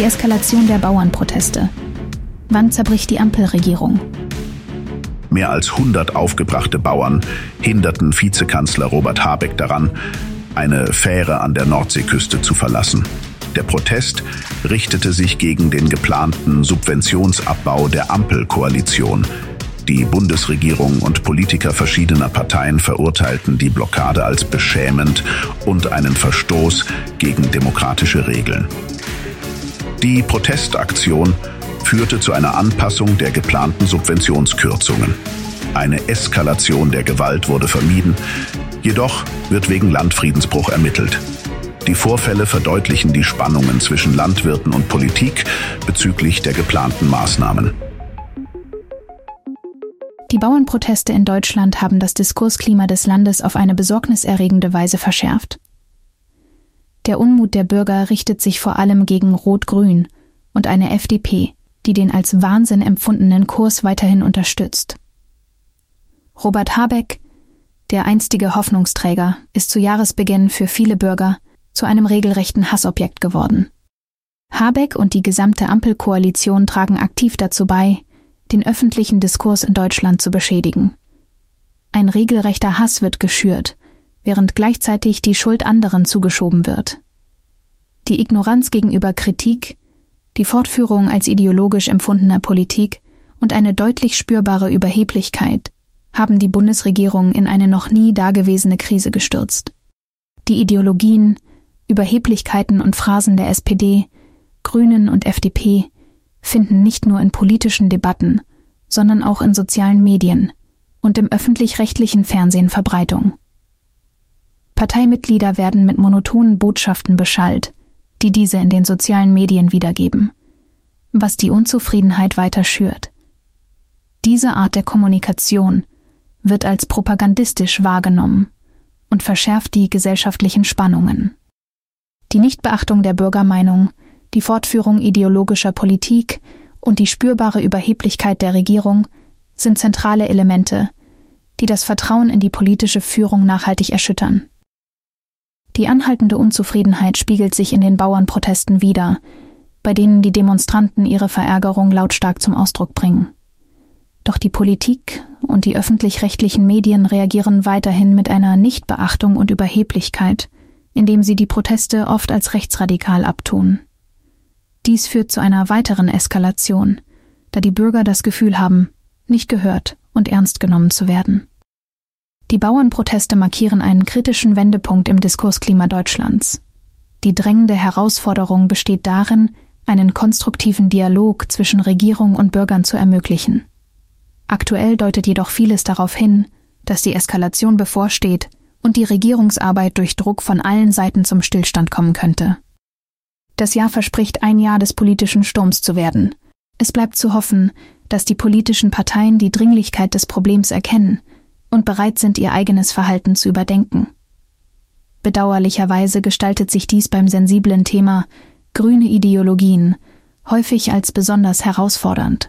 Die Eskalation der Bauernproteste. Wann zerbricht die Ampelregierung? Mehr als 100 aufgebrachte Bauern hinderten Vizekanzler Robert Habeck daran, eine Fähre an der Nordseeküste zu verlassen. Der Protest richtete sich gegen den geplanten Subventionsabbau der Ampelkoalition. Die Bundesregierung und Politiker verschiedener Parteien verurteilten die Blockade als beschämend und einen Verstoß gegen demokratische Regeln. Die Protestaktion führte zu einer Anpassung der geplanten Subventionskürzungen. Eine Eskalation der Gewalt wurde vermieden, jedoch wird wegen Landfriedensbruch ermittelt. Die Vorfälle verdeutlichen die Spannungen zwischen Landwirten und Politik bezüglich der geplanten Maßnahmen. Die Bauernproteste in Deutschland haben das Diskursklima des Landes auf eine besorgniserregende Weise verschärft. Der Unmut der Bürger richtet sich vor allem gegen Rot-Grün und eine FDP, die den als Wahnsinn empfundenen Kurs weiterhin unterstützt. Robert Habeck, der einstige Hoffnungsträger, ist zu Jahresbeginn für viele Bürger zu einem regelrechten Hassobjekt geworden. Habeck und die gesamte Ampelkoalition tragen aktiv dazu bei, den öffentlichen Diskurs in Deutschland zu beschädigen. Ein regelrechter Hass wird geschürt, während gleichzeitig die Schuld anderen zugeschoben wird. Die Ignoranz gegenüber Kritik, die Fortführung als ideologisch empfundener Politik und eine deutlich spürbare Überheblichkeit haben die Bundesregierung in eine noch nie dagewesene Krise gestürzt. Die Ideologien, Überheblichkeiten und Phrasen der SPD, Grünen und FDP finden nicht nur in politischen Debatten, sondern auch in sozialen Medien und im öffentlich-rechtlichen Fernsehen Verbreitung. Parteimitglieder werden mit monotonen Botschaften beschallt, die diese in den sozialen Medien wiedergeben, was die Unzufriedenheit weiter schürt. Diese Art der Kommunikation wird als propagandistisch wahrgenommen und verschärft die gesellschaftlichen Spannungen. Die Nichtbeachtung der Bürgermeinung, die Fortführung ideologischer Politik und die spürbare Überheblichkeit der Regierung sind zentrale Elemente, die das Vertrauen in die politische Führung nachhaltig erschüttern. Die anhaltende Unzufriedenheit spiegelt sich in den Bauernprotesten wider, bei denen die Demonstranten ihre Verärgerung lautstark zum Ausdruck bringen. Doch die Politik und die öffentlich-rechtlichen Medien reagieren weiterhin mit einer Nichtbeachtung und Überheblichkeit, indem sie die Proteste oft als rechtsradikal abtun. Dies führt zu einer weiteren Eskalation, da die Bürger das Gefühl haben, nicht gehört und ernst genommen zu werden. Die Bauernproteste markieren einen kritischen Wendepunkt im Diskursklima Deutschlands. Die drängende Herausforderung besteht darin, einen konstruktiven Dialog zwischen Regierung und Bürgern zu ermöglichen. Aktuell deutet jedoch vieles darauf hin, dass die Eskalation bevorsteht und die Regierungsarbeit durch Druck von allen Seiten zum Stillstand kommen könnte. Das Jahr verspricht ein Jahr des politischen Sturms zu werden. Es bleibt zu hoffen, dass die politischen Parteien die Dringlichkeit des Problems erkennen und bereit sind, ihr eigenes Verhalten zu überdenken. Bedauerlicherweise gestaltet sich dies beim sensiblen Thema grüne Ideologien häufig als besonders herausfordernd.